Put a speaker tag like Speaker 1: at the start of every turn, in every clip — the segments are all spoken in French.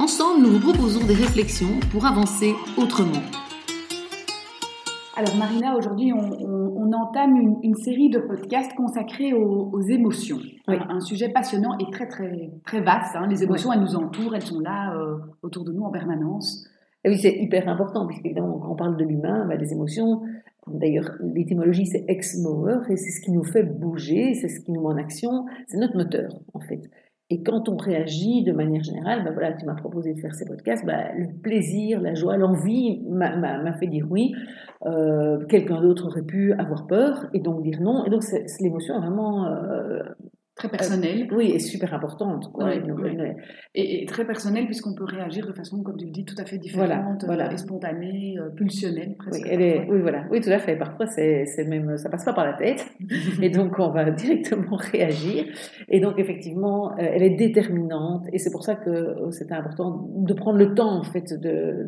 Speaker 1: Ensemble, nous vous proposons des réflexions pour avancer autrement.
Speaker 2: Alors Marina, aujourd'hui, on, entame une, série de podcasts consacrés aux, émotions. Un, sujet passionnant et très très très vaste. Hein. Les émotions, elles nous entourent, elles sont là euh, autour de nous en permanence.
Speaker 1: Et oui, c'est hyper important, puisqu'évidemment, quand on parle de l'humain, bah, les émotions, d'ailleurs, l'étymologie, c'est ex-mover, et c'est ce qui nous fait bouger, c'est ce qui nous met en action, c'est notre moteur, en fait. Et quand on réagit de manière générale, ben voilà, tu m'as proposé de faire ces podcasts, ben le plaisir, la joie, l'envie m'a fait dire oui. Euh, Quelqu'un d'autre aurait pu avoir peur et donc dire non. Et donc l'émotion est vraiment euh,
Speaker 2: Très personnelle.
Speaker 1: oui, et super importante. Quoi.
Speaker 2: Et, très personnelle, puisqu'on peut réagir de façon, comme tu le dis, tout à fait différente, voilà, euh, et spontanée, euh, pulsionnelle.
Speaker 1: Presque, oui, elle est, oui, voilà. oui, tout à fait. Parfois, c'est même, ça passe pas par la tête. et donc, on va directement réagir. Et donc, effectivement, euh, elle est déterminante. Et c'est pour ça que c'était important de prendre le temps, en fait,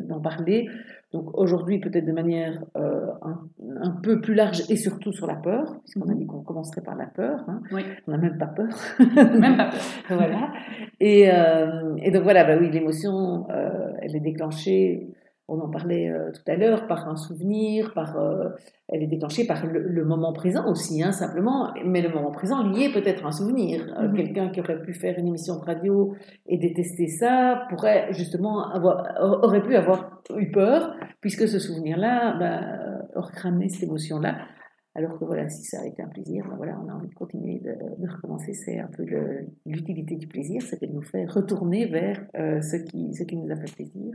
Speaker 1: d'en parler donc aujourd'hui, peut-être de manière euh, un, peu plus large et surtout sur la peur, puisqu'on a dit qu'on commencerait par la peur. Hein. On n'a même pas peur.
Speaker 2: même pas peur.
Speaker 1: voilà. Et, euh, et, donc voilà, bah oui, l'émotion, euh, elle est déclenchée on en parlait euh, tout à l'heure, par un souvenir, par, euh, elle est déclenchée par le, moment présent aussi, hein, simplement, mais le moment présent lié peut-être à un souvenir. Euh, mhm. Quelqu'un qui aurait pu faire une émission de radio et détester ça pourrait justement avoir, aurait pu avoir eu peur, puisque ce souvenir-là bah, aurait ramené cette émotion-là. Alors que voilà, si ça a été un plaisir, ben voilà, on a envie de continuer de, recommencer. C'est un peu l'utilité du plaisir, c'est qu'elle nous fait retourner vers ce, qui, ce qui nous a fait plaisir.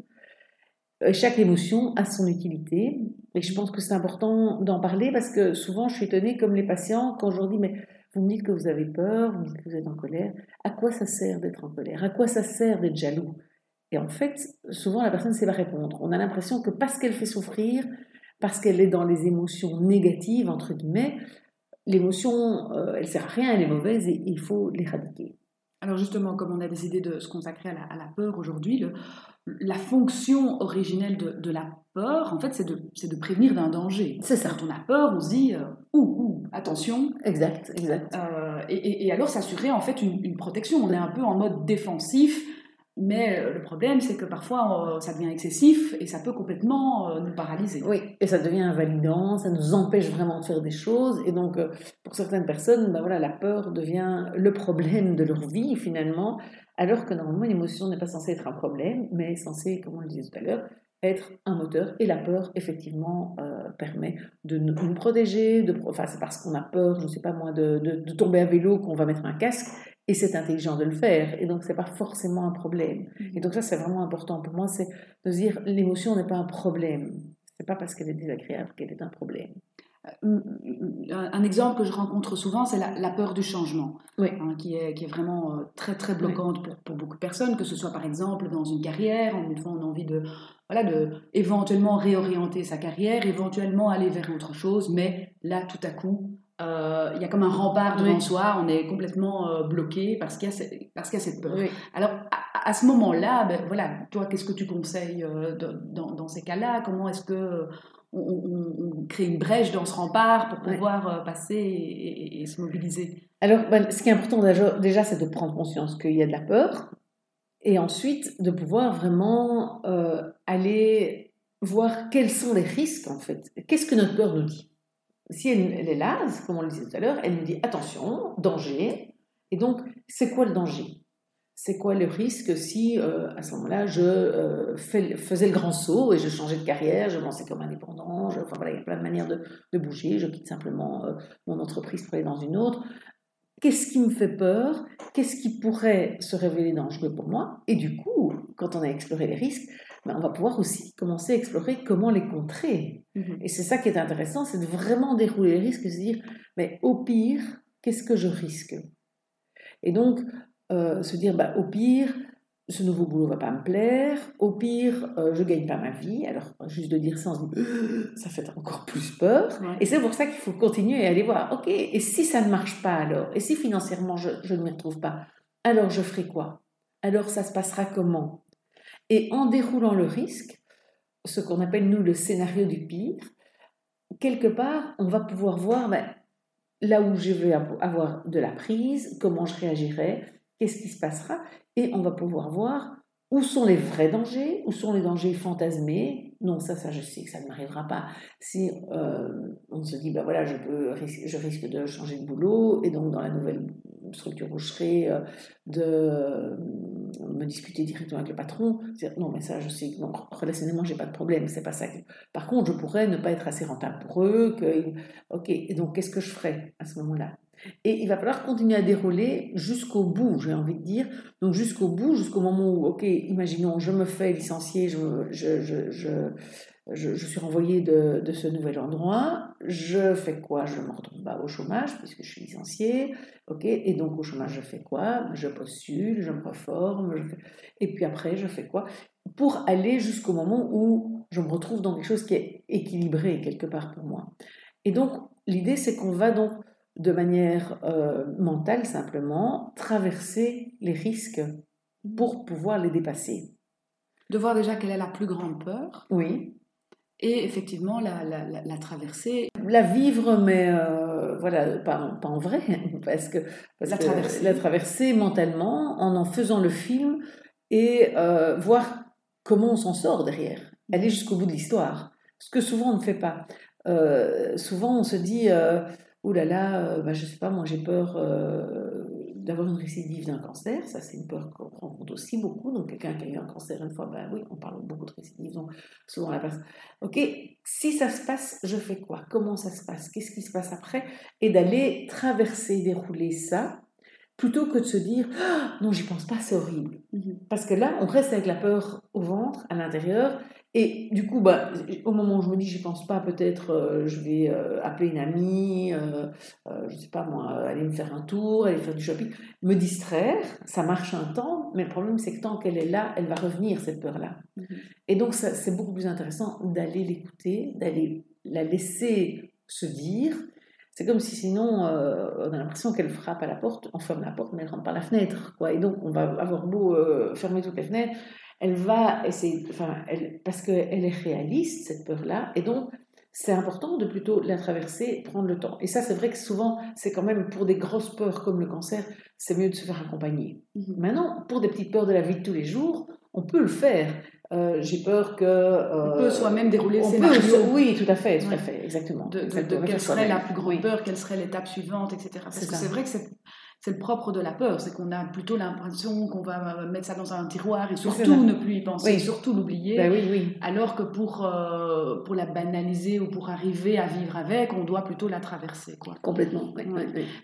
Speaker 1: Euh, chaque émotion a son utilité. Et je pense que c'est important d'en parler parce que souvent je suis étonnée, comme les patients, quand je leur dis, mais vous me dites que vous avez peur, vous me dites que vous êtes en colère, à quoi ça sert d'être en colère? À quoi ça sert d'être jaloux? Et en fait, souvent la personne ne sait pas répondre. On a l'impression que parce qu'elle fait souffrir, parce qu'elle est dans les émotions négatives, entre guillemets, l'émotion, euh, elle sert à rien, elle est mauvaise et il faut l'éradiquer.
Speaker 2: Alors justement, comme on a décidé de se consacrer à la, peur aujourd'hui, la fonction originelle de, la peur, en fait, c'est de, de, prévenir d'un danger.
Speaker 1: C'est ça.
Speaker 2: Quand on a peur, on se dit euh, ouh, ouh, attention.
Speaker 1: Exact, exact.
Speaker 2: Euh, et, alors s'assurer en fait une, une, protection. On est un peu en mode défensif mais euh, le problème, c'est que parfois, euh, ça devient excessif et ça peut complètement euh, nous paralyser.
Speaker 1: Oui, et ça devient invalidant, ça nous empêche vraiment de faire des choses. Et donc, pour certaines personnes, ben voilà, la peur devient le problème de leur vie, finalement, alors que normalement, l'émotion n'est pas censée être un problème, mais censée, comme on le disait tout à l'heure, être un moteur. Et la peur, effectivement, permet de nous, protéger. De, enfin, c'est parce qu'on a peur, je ne sais pas moi, de, de tomber à vélo qu'on va mettre un casque. Et c'est intelligent de le faire. Et donc, ce n'est pas forcément un problème. Mhm. Et donc, ça, c'est vraiment important. Pour moi, c'est de dire l'émotion n'est pas un problème. Ce n'est pas parce qu'elle est désagréable qu'elle est un problème.
Speaker 2: Euh, un exemple que je rencontre souvent, c'est la, peur du changement, hein, qui, est, qui est vraiment euh, très très bloquante pour, pour, beaucoup de personnes, que ce soit par exemple dans une carrière, une fois on a envie de, voilà, de éventuellement réorienter sa carrière, éventuellement aller vers autre chose, mais là tout à coup, euh, il y a comme un rempart devant soi, on est complètement euh, bloqué parce qu'il y, a cette peur. Alors, à, ce moment-là, ben, voilà, toi, qu'est-ce que tu conseilles euh, dans, ces cas-là? Comment est-ce que on, crée une brèche dans ce rempart pour pouvoir passer et, se mobiliser?
Speaker 1: Alors, ben, ce qui est important déjà, c'est de prendre conscience qu'il y a de la peur et ensuite de pouvoir vraiment aller voir quels sont les risques, en fait. Qu'est-ce que notre peur nous dit? Si elle, est là, comme on le disait tout à l'heure, elle nous dit attention, danger. Et donc, c'est quoi le danger? C'est quoi le risque si, euh, à ce moment-là, je euh, faisais le grand saut et je changeais de carrière, je lançais comme indépendant, enfin voilà, il y a plein de manières de, bouger, je quitte simplement euh, mon entreprise pour aller dans une autre. Qu'est-ce qui me fait peur? Qu'est-ce qui pourrait se révéler dangereux pour moi? Et du coup, quand on a exploré les risques, ben, on va pouvoir aussi commencer à explorer comment les contrer. Mhm. Et c'est ça qui est intéressant, c'est de vraiment dérouler les risques et se dire, mais au pire, qu'est-ce que je risque? Et donc, euh, se dire, bah, au pire, ce nouveau boulot va pas me plaire. Au pire, euh, je gagne pas ma vie. Alors, juste de dire ça, on se dit, ça fait encore plus peur. Et c'est pour ça qu'il faut continuer et aller voir. Ok, et si ça ne marche pas alors Et si financièrement je, je ne m'y retrouve pas Alors, je ferai quoi? Alors, ça se passera comment? Et en déroulant le risque, ce qu'on appelle nous le scénario du pire, quelque part, on va pouvoir voir ben, là où je vais avoir de la prise, comment je réagirai, qu'est-ce qui se passera, et on va pouvoir voir où sont les vrais dangers, où sont les dangers fantasmés. Non, ça, ça, je sais que ça ne m'arrivera pas. Si euh, on se dit, ben voilà, je, peux, je risque de changer de boulot, et donc dans la nouvelle structure où je serai, euh, de euh, me disputer directement avec le patron, non, mais ça, je sais que non, relationnellement, j'ai pas de problème, c'est pas ça. Par contre, je pourrais ne pas être assez rentable pour eux, ok, et donc qu'est-ce que je ferai à ce moment-là? Et il va falloir continuer à dérouler jusqu'au bout, j'ai envie de dire. Donc jusqu'au bout, jusqu'au moment où, ok, imaginons, je me fais licencier, je, je, je, je, suis renvoyé de, de, ce nouvel endroit. Je fais quoi? Je me retrouve au chômage puisque je suis licencié. Ok, et donc au chômage, je fais quoi? Je postule, je me reforme. Et puis après, je fais quoi? Pour aller jusqu'au moment où je me retrouve dans quelque chose qui est équilibré quelque part pour moi. Et donc, l'idée, c'est qu'on va donc de manière euh, mentale simplement, traverser les risques pour pouvoir les dépasser.
Speaker 2: De voir déjà quelle est la plus grande peur.
Speaker 1: Oui.
Speaker 2: Et effectivement, la, la, la, traverser.
Speaker 1: La vivre, mais euh, voilà, pas, pas, en vrai, parce que, la, traverser. la traverser mentalement en en faisant le film et euh, voir comment on s'en sort derrière, aller jusqu'au bout de l'histoire. Ce que souvent on ne fait pas. souvent on se dit Ouh là là, euh, bah, je sais pas, moi j'ai peur euh, d'avoir une récidive d'un cancer. Ça, c'est une peur qu'on rencontre aussi beaucoup. Donc, quelqu'un qui a eu un cancer une fois, ben oui, on parle beaucoup de récidive. Donc, souvent la personne, ok, si ça se passe, je fais quoi? Comment ça se passe? Qu'est-ce qui se passe après? Et d'aller traverser, dérouler ça, plutôt que de se dire ah, non, j'y pense pas, c'est horrible. Mmh Parce que là, on reste avec la peur au ventre, à l'intérieur, et du coup, bah, au moment où je me dis, je pense pas, peut-être euh, je vais euh, appeler une amie, euh, je sais pas moi, aller me faire un tour, aller faire du shopping, me distraire, ça marche un temps, mais le problème c'est que tant qu'elle est là, elle va revenir, cette peur-là. Mhm. Et donc, c'est beaucoup plus intéressant d'aller l'écouter, d'aller la laisser se dire. C'est comme si sinon, on a l'impression qu'elle frappe à la porte, on ferme la porte, mais elle rentre par la fenêtre. Quoi. Et donc, on va avoir beau fermer toutes les fenêtres elle va essayer, enfin, elle, parce qu'elle est réaliste, cette peur-là, et donc c'est important de plutôt la traverser, prendre le temps. Et ça, c'est vrai que souvent, c'est quand même pour des grosses peurs comme le cancer, c'est mieux de se faire accompagner. Mhm. Maintenant, pour des petites peurs de la vie de tous les jours, on peut le faire. Euh, j'ai peur que.
Speaker 2: Euh, on peut soi-même dérouler
Speaker 1: ses scénario. oui, tout à fait, tout à fait, exactement.
Speaker 2: De, quelle serait la plus grande peur, quelle serait l'étape suivante, etc. Parce que c'est vrai que c'est c'est le propre de la peur, c'est qu'on a plutôt l'impression qu'on va mettre ça dans un tiroir et surtout ne plus y penser, surtout l'oublier.
Speaker 1: Ben oui, oui.
Speaker 2: Alors que pour, euh, pour la banaliser ou pour arriver à vivre avec, on doit plutôt la traverser. Quoi.
Speaker 1: Complètement.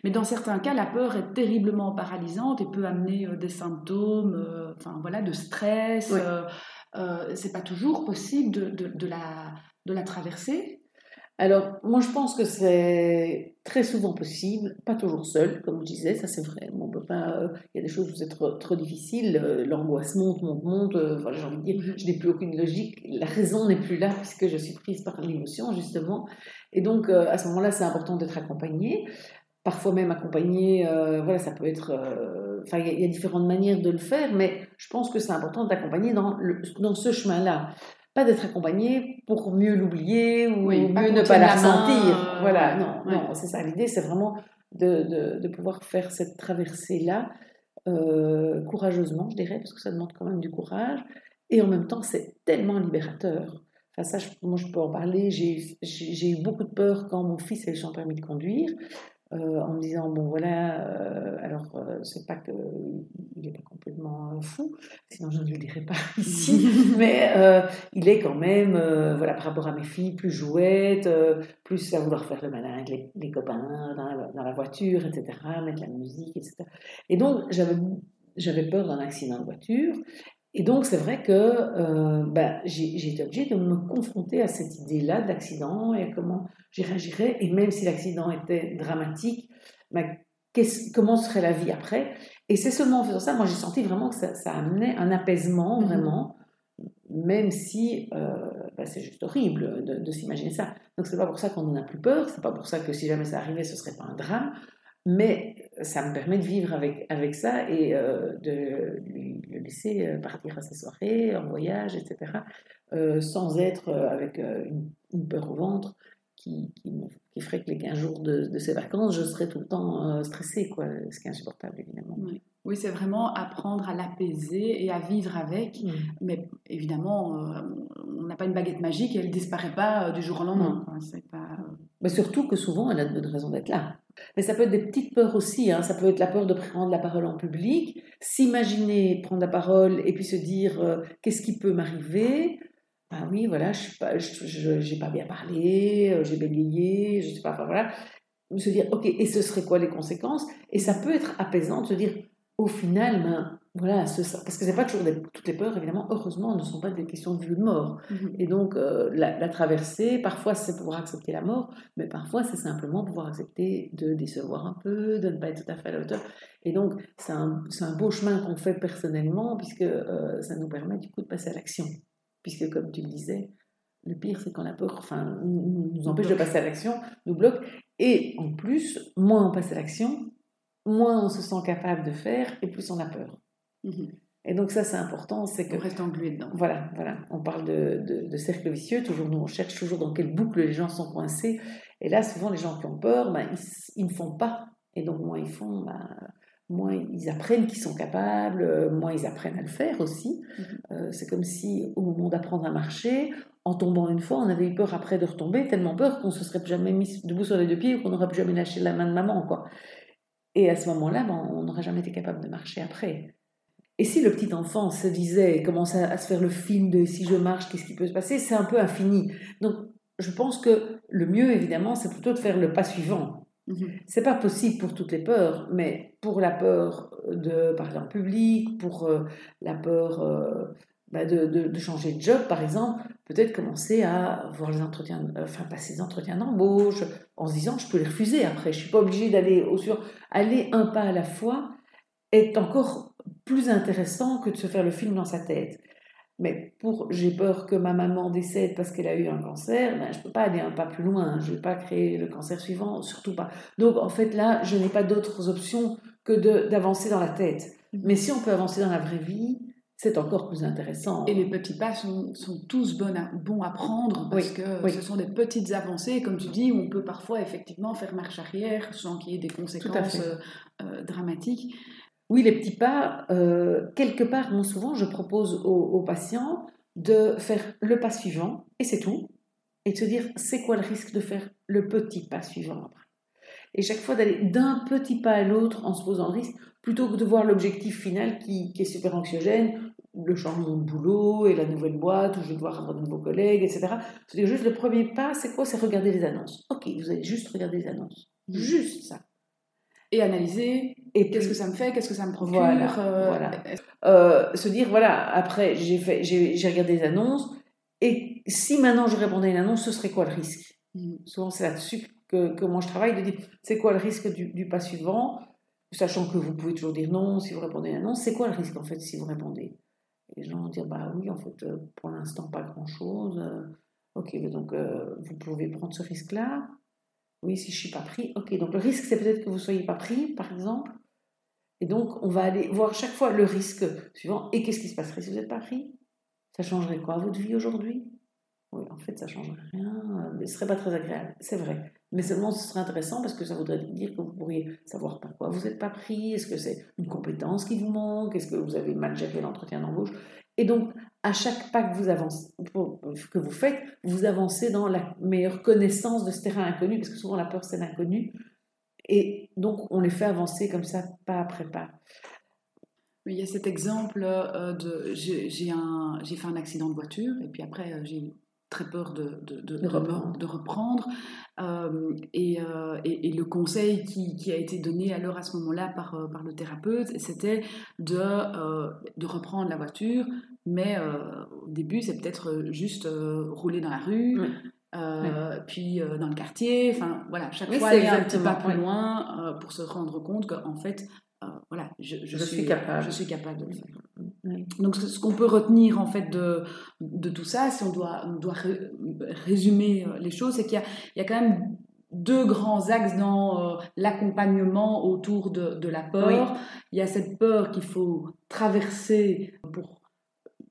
Speaker 2: Mais dans certains cas, la peur est terriblement paralysante et peut amener euh, des symptômes euh, enfin, voilà, de stress. c'est pas toujours possible de, de, de, la, de la traverser.
Speaker 1: Alors, moi, je pense que c'est très souvent possible, pas toujours seul, comme je disais, ça c'est vrai. On peut pas, euh, il y a des choses où c'est trop, trop difficile, euh, l'angoisse monte, monte, monte. Euh, voilà, j'ai envie de dire, mhm. je n'ai plus aucune logique, la raison n'est plus là puisque je suis prise par l'émotion justement. Et donc, à ce moment-là, c'est important d'être accompagné. Parfois même accompagné, voilà, ça peut être. Enfin, il y, a différentes manières de le faire, mais je pense que c'est important d'accompagner dans, dans ce chemin-là pas d'être accompagné pour mieux l'oublier ou mieux ne pas la ressentir. Euh, voilà, non, non, c'est ça. L'idée, c'est vraiment de, de, de, pouvoir faire cette traversée-là euh, courageusement, je dirais, parce que ça demande quand même du courage. Et en même temps, c'est tellement libérateur. Enfin, ça, je, moi, je peux en parler. J'ai eu beaucoup de peur quand mon fils a eu son permis de conduire. Euh, en me disant bon voilà euh, alors euh, c'est pas que il est pas complètement fou sinon je ne le dirais pas ici mais il est quand même voilà par rapport à mes filles plus jouette plus à vouloir faire le malin avec les, les copains dans la, dans la, voiture etc mettre la musique etc et donc j'avais j'avais peur d'un accident de voiture et donc, c'est vrai que euh, ben, j'ai été obligée de me confronter à cette idée-là d'accident et à comment j'y réagirais. Et même si l'accident était dramatique, ben, comment serait la vie après? Et c'est seulement en faisant ça, moi j'ai senti vraiment que ça, amenait un apaisement, mhm. vraiment, même si euh, bah, c'est juste horrible de, s'imaginer ça. Donc c'est pas pour ça qu'on n'en a plus peur, c'est pas pour ça que si jamais ça arrivait, ce serait pas un drame, mais ça me permet de vivre avec, avec ça et euh, de lui, laisser euh, partir à ses soirées, en voyage, etc., sans être avec une, peur au ventre qui, qui, ferait que les 15 jours de, ses vacances, je serais tout le temps stressée, quoi, ce qui est insupportable évidemment.
Speaker 2: Oui, c'est vraiment apprendre à l'apaiser et à vivre avec. Mm. Mais évidemment, euh, on n'a pas une baguette magique et elle ne disparaît pas euh, du jour au lendemain.
Speaker 1: pas... Euh, Mais surtout que souvent, elle a de bonnes raisons d'être là. Mais ça peut être des petites peurs aussi. Hein. Ça peut être la peur de prendre la parole en public, s'imaginer prendre la parole et puis se dire qu'est-ce qui peut m'arriver? Ah oui, voilà, je n'ai pas bien parlé, j'ai bégayé, je sais pas, enfin voilà. Se dire, ok, et ce serait quoi les conséquences? Et ça peut être apaisant de se dire, au final, ben, voilà, parce que c'est pas toujours toutes les peurs, évidemment, heureusement, ne sont pas des questions de vie ou de mort. Mhm. Et donc, euh, la, traversée, parfois c'est pouvoir accepter la mort, mais parfois c'est simplement pouvoir accepter de décevoir un peu, de ne pas être tout à fait à la hauteur. Et donc, c'est un, un, beau chemin qu'on fait personnellement, puisque euh, ça nous permet du coup de passer à l'action. Puisque, comme tu le disais, le pire, c'est quand la peur enfin, nous empêche de passer à l'action, nous bloque. Et en plus, moins on passe à l'action, moins on se sent capable de faire et plus on a peur. Mhm. Et donc ça, c'est important, c'est que...
Speaker 2: On reste englué dedans.
Speaker 1: Voilà, voilà. On parle de, de, cercle vicieux, toujours nous, on cherche toujours dans quelle boucle les gens sont coincés. Et là, souvent, les gens qui ont peur, ben, ils, ne font pas. Et donc, moins ils font, ben, moins ils apprennent qu'ils sont capables, euh, moins ils apprennent à le faire aussi. Mhm. Euh, c'est comme si, au moment d'apprendre à marcher, en tombant une fois, on avait eu peur après de retomber, tellement peur qu'on se serait jamais mis debout sur les deux pieds ou qu'on n'aurait plus jamais lâché la main de maman, quoi. Et à ce moment-là, ben, on n'aurait jamais été capable de marcher après. Et si le petit enfant se disait, commençait à, se faire le film de si je marche, qu'est-ce qui peut se passer, c'est un peu infini. Donc, je pense que le mieux, évidemment, c'est plutôt de faire le pas suivant. Mhm. C'est pas possible pour toutes les peurs, mais pour la peur de parler en public, pour euh, la peur euh, bah, de, de, changer de job, par exemple, peut-être commencer à voir les entretiens, euh, enfin passer des entretiens d'embauche en se disant je peux les refuser après, je suis pas obligée d'aller au sur, aller un pas à la fois est encore plus intéressant que de se faire le film dans sa tête. Mais pour j'ai peur que ma maman décède parce qu'elle a eu un cancer, ben, je ne peux pas aller un pas plus loin, je ne vais pas créer le cancer suivant, surtout pas. Donc en fait là, je n'ai pas d'autres options que d'avancer dans la tête. Mmh. Mais si on peut avancer dans la vraie vie, c'est encore plus intéressant.
Speaker 2: Et les petits pas sont, sont tous bons à, bons à prendre parce que ce sont des petites avancées, comme tu dis, où on peut parfois effectivement faire marche arrière sans qu'il y ait des conséquences euh, euh, dramatiques.
Speaker 1: Oui, les petits pas, euh, quelque part, moi souvent, je propose aux, patients de faire le pas suivant, et c'est tout, et de se dire, c'est quoi le risque de faire le petit pas suivant après? Et chaque fois d'aller d'un petit pas à l'autre en se posant le risque, plutôt que de voir l'objectif final qui, est super anxiogène, le changement de boulot et la nouvelle boîte, où je vais devoir avoir de nouveaux collègues, etc. C'est juste le premier pas, c'est quoi? C'est regarder les annonces. Ok, vous allez juste regarder les annonces. Mmh. Juste ça.
Speaker 2: Et analyser, et qu'est-ce que ça me fait, qu'est-ce que ça me procure.
Speaker 1: Voilà. Euh, euh, se dire, voilà, après, j'ai, fait, j'ai, regardé les annonces, et si maintenant je répondais à une annonce, ce serait quoi le risque? Mmh. Souvent, c'est là-dessus que, que moi je travaille, de dire, c'est quoi le risque du, du pas suivant? Sachant que vous pouvez toujours dire non si vous répondez à non, c'est quoi le risque en fait si vous répondez? Les gens vont dire bah oui, en fait, euh, pour l'instant, pas grand-chose. Euh, ok, donc euh, vous pouvez prendre ce risque-là. Oui, si je suis pas pris. Ok, donc le risque, c'est peut-être que vous soyez pas pris, par exemple. Et donc, on va aller voir chaque fois le risque suivant. Et qu'est-ce qui se passerait si vous n'êtes pas pris? Ça changerait quoi votre vie aujourd'hui? En fait, ça changerait rien. Mais ce serait pas très agréable, c'est vrai. Mais seulement ce serait intéressant parce que ça voudrait dire que vous pourriez savoir pourquoi vous n'êtes pas pris, est-ce que c'est une compétence qui vous manque, est-ce que vous avez mal géré l'entretien d'embauche. Et donc, à chaque pas que vous, avancez, que vous faites, vous avancez dans la meilleure connaissance de ce terrain inconnu, parce que souvent la peur c'est l'inconnu. Et donc, on les fait avancer comme ça, pas après pas.
Speaker 2: Il y a cet exemple euh, de j'ai fait un accident de voiture et puis après euh, j'ai très peur de, de, de, reprendre. de reprendre. Euh, et, euh, et, et, le conseil qui, qui, a été donné alors à ce moment-là par, euh, par le thérapeute, c'était de, de reprendre la voiture, mais au début, c'est peut-être juste rouler dans la rue. puis dans le quartier, enfin voilà, chaque fois aller un petit pas plus loin pour se rendre compte qu'en fait voilà, je,
Speaker 1: je, suis, capable.
Speaker 2: je suis capable de le faire. Donc, ce, qu'on peut retenir en fait de, de tout ça, si on doit, on doit résumer les choses, c'est qu'il y, y a, quand même deux grands axes dans l'accompagnement autour de, de, la peur. Il y a cette peur qu'il faut traverser pour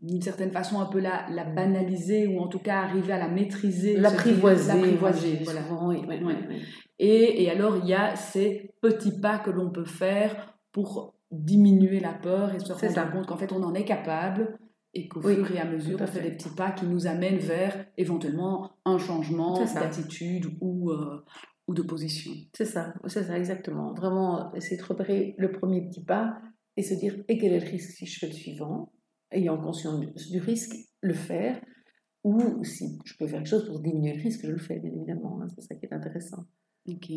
Speaker 2: d'une certaine façon un peu la, la, banaliser ou en tout cas arriver à la maîtriser.
Speaker 1: L'apprivoiser.
Speaker 2: L'apprivoiser, voilà. Oui, oui, oui. Et, et, alors il y a ces petits pas que l'on peut faire pour diminuer la peur et se rendre compte qu'en fait on en est capable et qu'au fur et à mesure on fait des petits pas qui nous amènent vers éventuellement un changement d'attitude ou, euh, ou de position.
Speaker 1: C'est ça, c'est ça exactement. Vraiment essayer de repérer le premier petit pas et se dire et quel est le risque si je fais le suivant? Ayant conscience du, risque, le faire, ou si je peux faire quelque chose pour diminuer le risque, je le fais, bien évidemment. Hein, c'est ça qui est intéressant.
Speaker 2: Ok.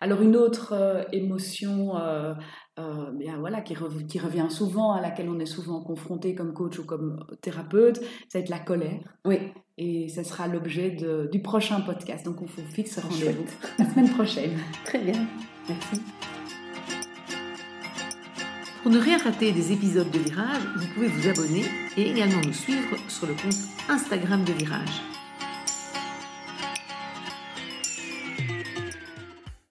Speaker 2: Alors une autre euh, émotion euh, euh, bien, voilà, qui, qui, revient souvent, à laquelle on est souvent confronté comme coach ou comme thérapeute, ça va être la colère.
Speaker 1: Oui.
Speaker 2: Et ce sera l'objet du prochain podcast. Donc on vous fixe rendez-vous la semaine prochaine.
Speaker 1: Très bien. Merci. Pour ne rien rater des épisodes de Virage, vous pouvez vous abonner et également nous suivre sur le compte Instagram de Virage.